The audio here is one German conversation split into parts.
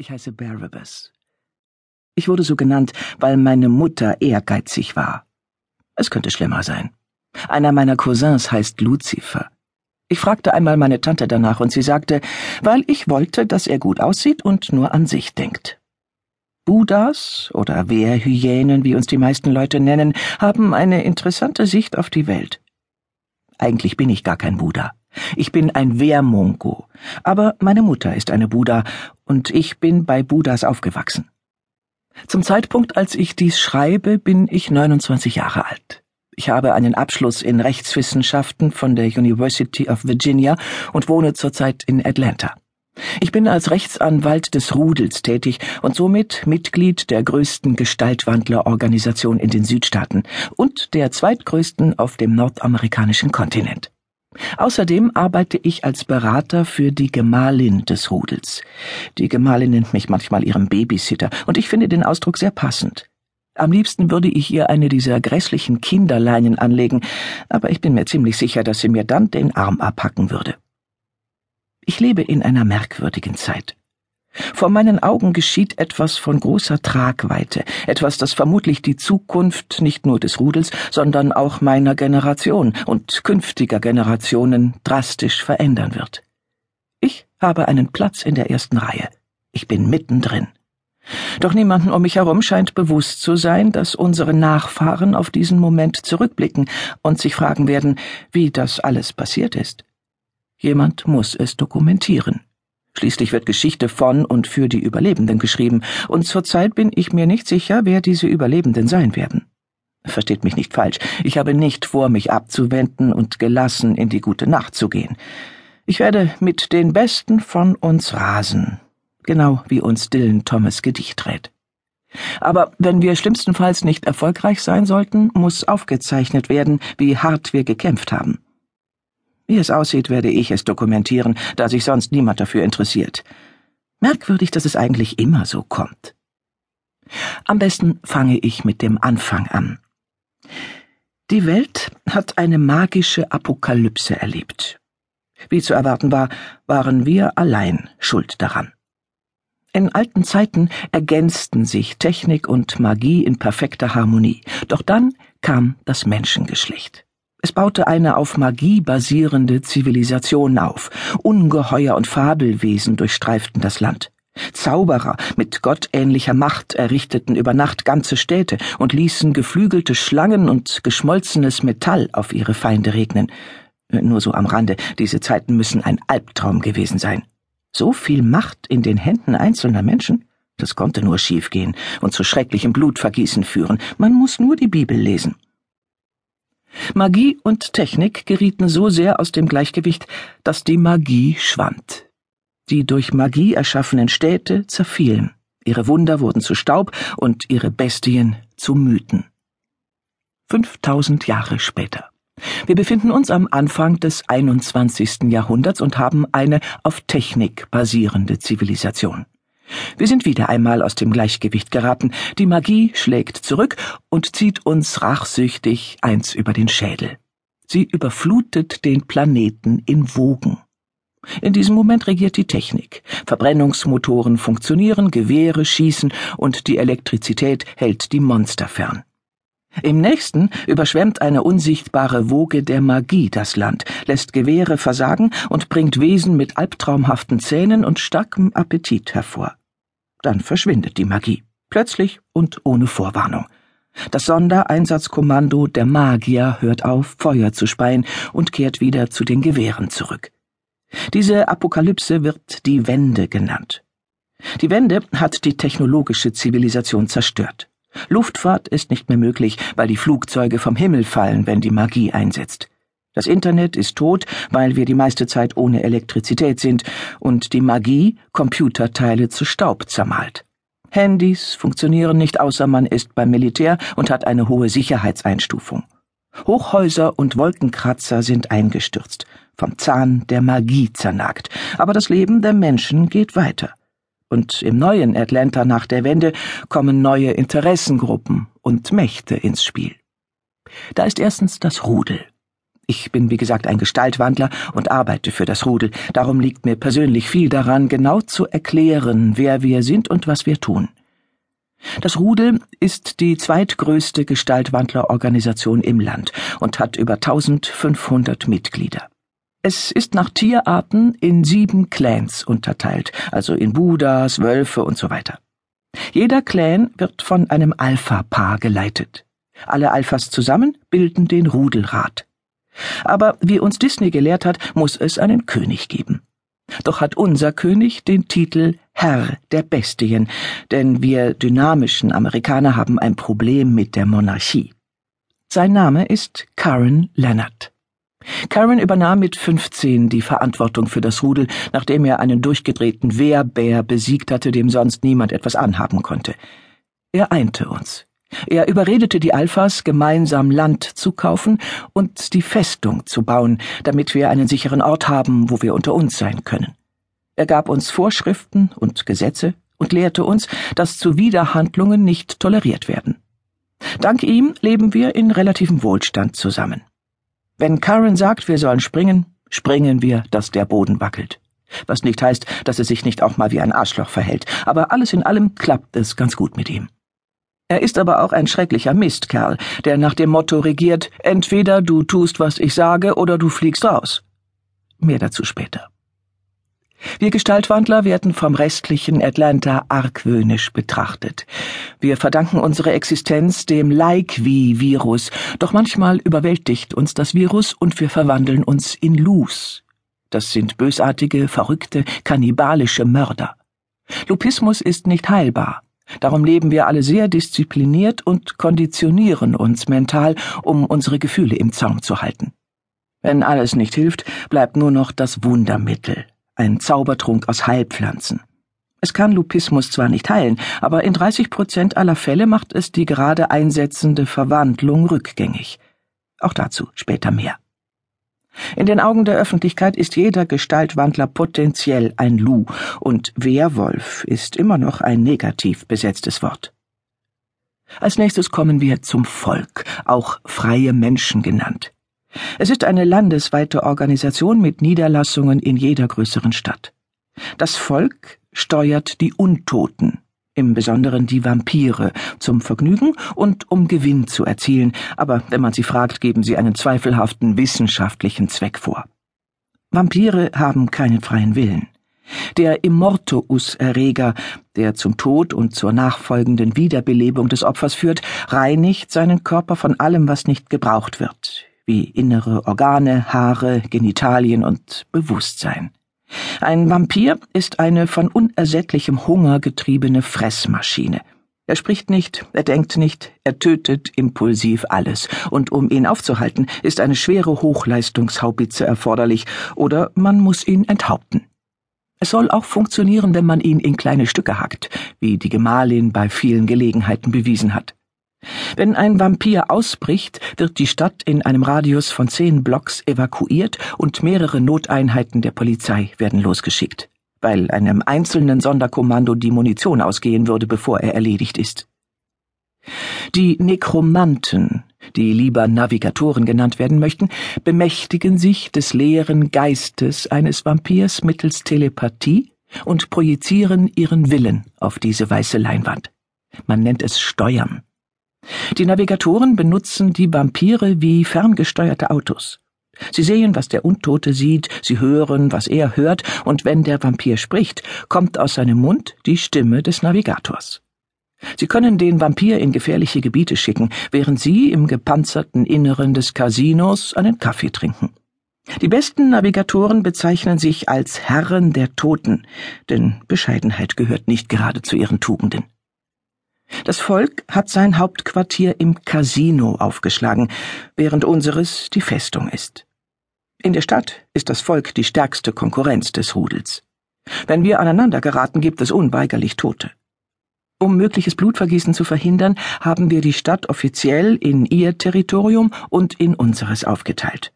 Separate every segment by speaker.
Speaker 1: Ich heiße Barabbas. Ich wurde so genannt, weil meine Mutter ehrgeizig war. Es könnte schlimmer sein. Einer meiner Cousins heißt Lucifer. Ich fragte einmal meine Tante danach und sie sagte, weil ich wollte, dass er gut aussieht und nur an sich denkt. Buddhas oder Wehrhyänen, wie uns die meisten Leute nennen, haben eine interessante Sicht auf die Welt. Eigentlich bin ich gar kein Buddha. Ich bin ein Wehrmongo, aber meine Mutter ist eine Buddha und ich bin bei Buddhas aufgewachsen. Zum Zeitpunkt, als ich dies schreibe, bin ich 29 Jahre alt. Ich habe einen Abschluss in Rechtswissenschaften von der University of Virginia und wohne zurzeit in Atlanta. Ich bin als Rechtsanwalt des Rudels tätig und somit Mitglied der größten Gestaltwandlerorganisation in den Südstaaten und der zweitgrößten auf dem nordamerikanischen Kontinent. Außerdem arbeite ich als Berater für die Gemahlin des Rudels. Die Gemahlin nennt mich manchmal ihrem Babysitter, und ich finde den Ausdruck sehr passend. Am liebsten würde ich ihr eine dieser grässlichen Kinderleinen anlegen, aber ich bin mir ziemlich sicher, dass sie mir dann den Arm abhacken würde. Ich lebe in einer merkwürdigen Zeit. Vor meinen Augen geschieht etwas von großer Tragweite, etwas, das vermutlich die Zukunft nicht nur des Rudels, sondern auch meiner Generation und künftiger Generationen drastisch verändern wird. Ich habe einen Platz in der ersten Reihe. Ich bin mittendrin. Doch niemanden um mich herum scheint bewusst zu sein, dass unsere Nachfahren auf diesen Moment zurückblicken und sich fragen werden, wie das alles passiert ist. Jemand muss es dokumentieren. Schließlich wird Geschichte von und für die Überlebenden geschrieben, und zurzeit bin ich mir nicht sicher, wer diese Überlebenden sein werden. Versteht mich nicht falsch, ich habe nicht vor, mich abzuwenden und gelassen in die gute Nacht zu gehen. Ich werde mit den Besten von uns rasen, genau wie uns Dylan Thomas Gedicht rät. Aber wenn wir schlimmstenfalls nicht erfolgreich sein sollten, muss aufgezeichnet werden, wie hart wir gekämpft haben. Wie es aussieht, werde ich es dokumentieren, da sich sonst niemand dafür interessiert. Merkwürdig, dass es eigentlich immer so kommt. Am besten fange ich mit dem Anfang an. Die Welt hat eine magische Apokalypse erlebt. Wie zu erwarten war, waren wir allein schuld daran. In alten Zeiten ergänzten sich Technik und Magie in perfekter Harmonie, doch dann kam das Menschengeschlecht. Es baute eine auf Magie basierende Zivilisation auf. Ungeheuer und Fabelwesen durchstreiften das Land. Zauberer mit gottähnlicher Macht errichteten über Nacht ganze Städte und ließen geflügelte Schlangen und geschmolzenes Metall auf ihre Feinde regnen. Nur so am Rande, diese Zeiten müssen ein Albtraum gewesen sein. So viel Macht in den Händen einzelner Menschen? Das konnte nur schiefgehen und zu schrecklichem Blutvergießen führen. Man muss nur die Bibel lesen. Magie und Technik gerieten so sehr aus dem Gleichgewicht, dass die Magie schwand. Die durch Magie erschaffenen Städte zerfielen, ihre Wunder wurden zu Staub und ihre Bestien zu Mythen. 5000 Jahre später. Wir befinden uns am Anfang des 21. Jahrhunderts und haben eine auf Technik basierende Zivilisation. Wir sind wieder einmal aus dem Gleichgewicht geraten, die Magie schlägt zurück und zieht uns rachsüchtig eins über den Schädel. Sie überflutet den Planeten in Wogen. In diesem Moment regiert die Technik. Verbrennungsmotoren funktionieren, Gewehre schießen und die Elektrizität hält die Monster fern. Im nächsten überschwemmt eine unsichtbare Woge der Magie das Land, lässt Gewehre versagen und bringt Wesen mit albtraumhaften Zähnen und starkem Appetit hervor. Dann verschwindet die Magie, plötzlich und ohne Vorwarnung. Das Sondereinsatzkommando der Magier hört auf, Feuer zu speien und kehrt wieder zu den Gewehren zurück. Diese Apokalypse wird die Wende genannt. Die Wende hat die technologische Zivilisation zerstört. Luftfahrt ist nicht mehr möglich, weil die Flugzeuge vom Himmel fallen, wenn die Magie einsetzt. Das Internet ist tot, weil wir die meiste Zeit ohne Elektrizität sind und die Magie Computerteile zu Staub zermalt. Handys funktionieren nicht, außer man ist beim Militär und hat eine hohe Sicherheitseinstufung. Hochhäuser und Wolkenkratzer sind eingestürzt, vom Zahn der Magie zernagt, aber das Leben der Menschen geht weiter. Und im neuen Atlanta nach der Wende kommen neue Interessengruppen und Mächte ins Spiel. Da ist erstens das Rudel. Ich bin, wie gesagt, ein Gestaltwandler und arbeite für das Rudel. Darum liegt mir persönlich viel daran, genau zu erklären, wer wir sind und was wir tun. Das Rudel ist die zweitgrößte Gestaltwandlerorganisation im Land und hat über 1500 Mitglieder. Es ist nach Tierarten in sieben Clans unterteilt, also in Buddhas, Wölfe und so weiter. Jeder Clan wird von einem Alpha-Paar geleitet. Alle Alphas zusammen bilden den Rudelrat. Aber wie uns Disney gelehrt hat, muss es einen König geben. Doch hat unser König den Titel Herr der Bestien, denn wir dynamischen Amerikaner haben ein Problem mit der Monarchie. Sein Name ist Karen Leonard. Karen übernahm mit 15 die Verantwortung für das Rudel, nachdem er einen durchgedrehten Wehrbär besiegt hatte, dem sonst niemand etwas anhaben konnte. Er einte uns. Er überredete die Alphas, gemeinsam Land zu kaufen und die Festung zu bauen, damit wir einen sicheren Ort haben, wo wir unter uns sein können. Er gab uns Vorschriften und Gesetze und lehrte uns, dass Zuwiderhandlungen nicht toleriert werden. Dank ihm leben wir in relativem Wohlstand zusammen. Wenn Karen sagt, wir sollen springen, springen wir, dass der Boden wackelt. Was nicht heißt, dass er sich nicht auch mal wie ein Arschloch verhält, aber alles in allem klappt es ganz gut mit ihm. Er ist aber auch ein schrecklicher Mistkerl, der nach dem Motto regiert, entweder du tust, was ich sage, oder du fliegst raus. Mehr dazu später. Wir Gestaltwandler werden vom restlichen Atlanta argwöhnisch betrachtet. Wir verdanken unsere Existenz dem Like-Wie-Virus, doch manchmal überwältigt uns das Virus und wir verwandeln uns in Lus. Das sind bösartige, verrückte, kannibalische Mörder. Lupismus ist nicht heilbar. Darum leben wir alle sehr diszipliniert und konditionieren uns mental, um unsere Gefühle im Zaum zu halten. Wenn alles nicht hilft, bleibt nur noch das Wundermittel, ein Zaubertrunk aus Heilpflanzen. Es kann Lupismus zwar nicht heilen, aber in 30 Prozent aller Fälle macht es die gerade einsetzende Verwandlung rückgängig. Auch dazu später mehr. In den Augen der Öffentlichkeit ist jeder Gestaltwandler potenziell ein Lu, und Werwolf ist immer noch ein negativ besetztes Wort. Als nächstes kommen wir zum Volk, auch freie Menschen genannt. Es ist eine landesweite Organisation mit Niederlassungen in jeder größeren Stadt. Das Volk steuert die Untoten, im Besonderen die Vampire, zum Vergnügen und um Gewinn zu erzielen, aber wenn man sie fragt, geben sie einen zweifelhaften wissenschaftlichen Zweck vor. Vampire haben keinen freien Willen. Der Immortus-Erreger, der zum Tod und zur nachfolgenden Wiederbelebung des Opfers führt, reinigt seinen Körper von allem, was nicht gebraucht wird, wie innere Organe, Haare, Genitalien und Bewusstsein. Ein Vampir ist eine von unersättlichem Hunger getriebene Fressmaschine. Er spricht nicht, er denkt nicht, er tötet impulsiv alles, und um ihn aufzuhalten, ist eine schwere Hochleistungshaubitze erforderlich, oder man muss ihn enthaupten. Es soll auch funktionieren, wenn man ihn in kleine Stücke hackt, wie die Gemahlin bei vielen Gelegenheiten bewiesen hat. Wenn ein Vampir ausbricht, wird die Stadt in einem Radius von zehn Blocks evakuiert und mehrere Noteinheiten der Polizei werden losgeschickt, weil einem einzelnen Sonderkommando die Munition ausgehen würde, bevor er erledigt ist. Die Nekromanten, die lieber Navigatoren genannt werden möchten, bemächtigen sich des leeren Geistes eines Vampirs mittels Telepathie und projizieren ihren Willen auf diese weiße Leinwand. Man nennt es Steuern. Die Navigatoren benutzen die Vampire wie ferngesteuerte Autos. Sie sehen, was der Untote sieht, sie hören, was er hört, und wenn der Vampir spricht, kommt aus seinem Mund die Stimme des Navigators. Sie können den Vampir in gefährliche Gebiete schicken, während Sie im gepanzerten Inneren des Casinos einen Kaffee trinken. Die besten Navigatoren bezeichnen sich als Herren der Toten, denn Bescheidenheit gehört nicht gerade zu ihren Tugenden. Das Volk hat sein Hauptquartier im Casino aufgeschlagen, während unseres die Festung ist. In der Stadt ist das Volk die stärkste Konkurrenz des Rudels. Wenn wir aneinander geraten, gibt es unweigerlich Tote. Um mögliches Blutvergießen zu verhindern, haben wir die Stadt offiziell in ihr Territorium und in unseres aufgeteilt.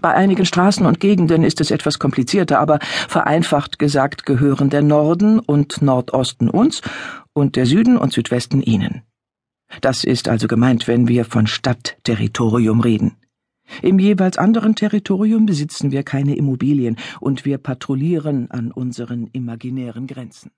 Speaker 1: Bei einigen Straßen und Gegenden ist es etwas komplizierter, aber vereinfacht gesagt gehören der Norden und Nordosten uns und der Süden und Südwesten ihnen. Das ist also gemeint, wenn wir von Stadtterritorium reden. Im jeweils anderen Territorium besitzen wir keine Immobilien und wir patrouillieren an unseren imaginären Grenzen.